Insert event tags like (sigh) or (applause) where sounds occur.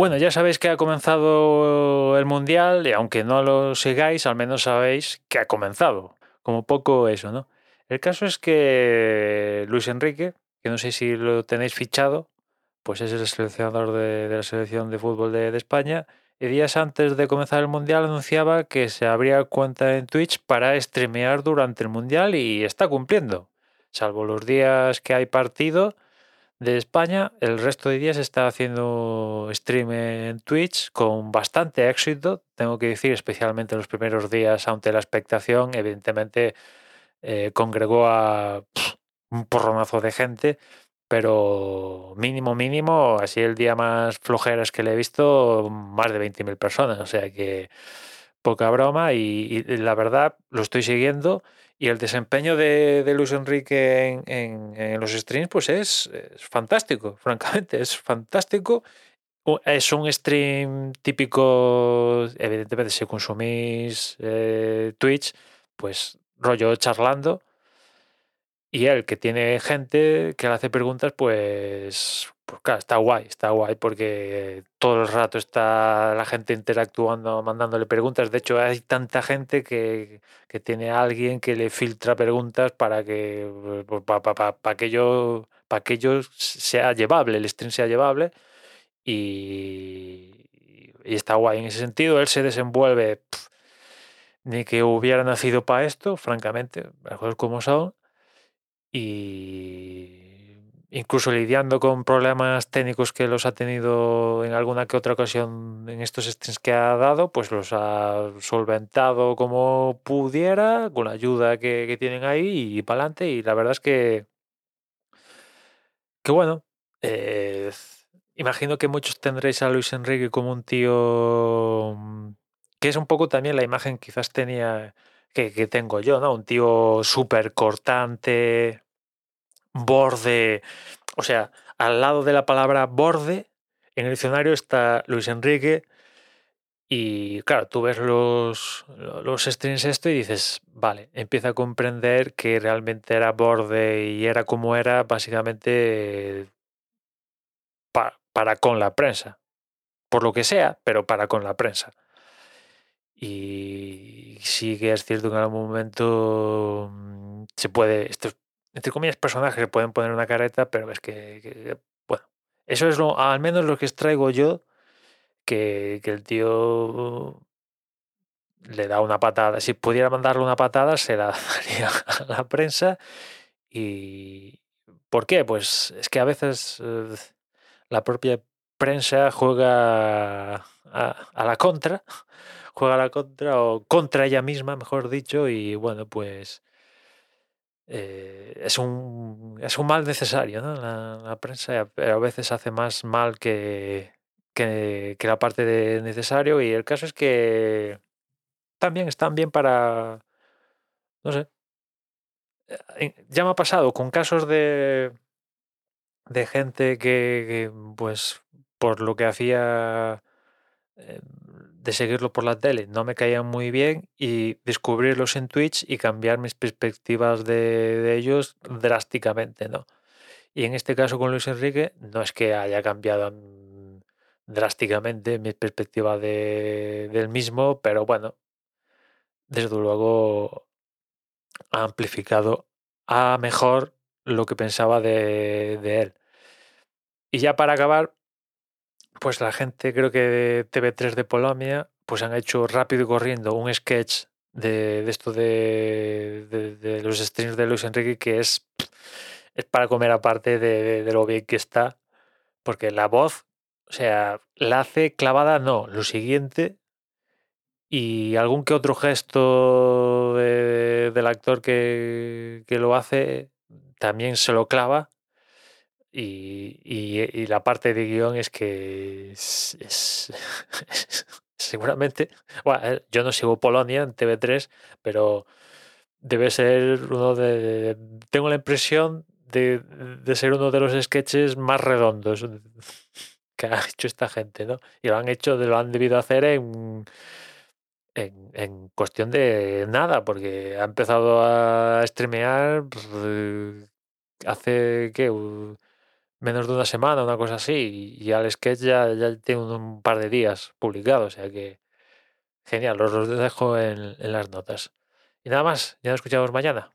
Bueno, ya sabéis que ha comenzado el Mundial y aunque no lo sigáis, al menos sabéis que ha comenzado. Como poco eso, ¿no? El caso es que Luis Enrique, que no sé si lo tenéis fichado, pues es el seleccionador de, la selección de fútbol de, España, y días antes de comenzar el Mundial anunciaba que se abría cuenta en Twitch para streamear durante el Mundial y está cumpliendo. Salvo los días que hay partido, de España, el resto de días está haciendo stream en Twitch con bastante éxito, tengo que decir, especialmente los primeros días, ante la expectación, evidentemente eh, congregó a un porronazo de gente, pero mínimo, mínimo, así el día más flojeras que le he visto, más de 20.000 personas, o sea que poca broma y la verdad lo estoy siguiendo y el desempeño de, Luis Enrique en, los streams, pues es, fantástico, (laughs) francamente, es fantástico. Es un stream típico, evidentemente, si consumís eh, Twitch, pues rollo charlando. Y él, que tiene gente que le hace preguntas, pues pues está guay, está guay porque todo el rato está la gente interactuando, mandándole preguntas. De hecho, hay tanta gente que, tiene a alguien que le filtra preguntas para que, para, para, para que, yo, para que ello sea llevable, el stream sea llevable. Y, y está guay en ese sentido. Él se desenvuelve ni que hubiera nacido para esto, francamente, las cosas como son. Y incluso lidiando con problemas técnicos que los ha tenido en alguna que otra ocasión en estos streams que ha dado, pues los ha solventado como pudiera, con la ayuda que, tienen ahí y para adelante. Y la verdad es que, que bueno, eh, imagino que muchos tendréis a Luis Enrique como un tío mm, que es un poco también la imagen quizás tenía que, tengo yo, ¿no? Un tío súper cortante, borde, o sea, al lado de la palabra borde, en el diccionario está Luis Enrique y claro, tú ves los, los streams esto y dices, vale, empieza a comprender que realmente era borde y era como era básicamente para con la prensa. Por lo que sea, pero para con la prensa. Y sí que es cierto que en algún momento mm, se puede, esto entre comillas, personajes que pueden poner una careta, pero es que, bueno, eso es lo, al menos lo que extraigo yo, que, el tío le da una patada. Si pudiera mandarle una patada, se la (laughs) daría a la prensa. ¿Y por qué? Pues es que a veces eh, la propia prensa juega a, la contra, juega la contra o contra ella misma, mejor dicho, y bueno, pues eh, es, un, es un mal necesario, ¿no? La, prensa, a veces hace más mal que, que, la parte de necesario y el caso es que también están bien para, no sé, eh, ya me ha pasado con casos de, de gente que, pues, por lo que hacía de seguirlo por la tele no me caían muy bien y descubrirlos en Twitch y cambiar mis perspectivas de, ellos drásticamente, ¿no? Y en este caso con Luis Enrique no es que haya cambiado mm, drásticamente mi perspectiva de, del mismo, pero bueno, desde luego ha amplificado a mejor lo que pensaba de, de él. Y ya para acabar, pues la gente, creo que de TV3 de Polonia, pues han hecho rápido y corriendo un sketch de, esto de, los streams de Luis Enrique que es, es para comer aparte de, lo bien que está, porque la voz, o sea, la hace clavada, no, lo siguiente, y algún que otro gesto del actor que, que lo hace también se lo clava y, y, la parte de guion es que es, (laughs) seguramente, bueno, eh, yo no sigo Polonia en TV3, pero debe ser uno de, tengo la impresión de, de, ser uno de los sketches más redondos (laughs) que ha hecho esta gente, ¿no? Y lo han hecho, lo han debido hacer en, en, en cuestión de nada, porque ha empezado a streamear pues, hace, ¿qué? Menos de una semana, una cosa así, y, al sketch ya, ya tiene un, par de días publicado, o sea que genial, os los dejo en las notas. Y nada más, ya nos escuchamos mañana.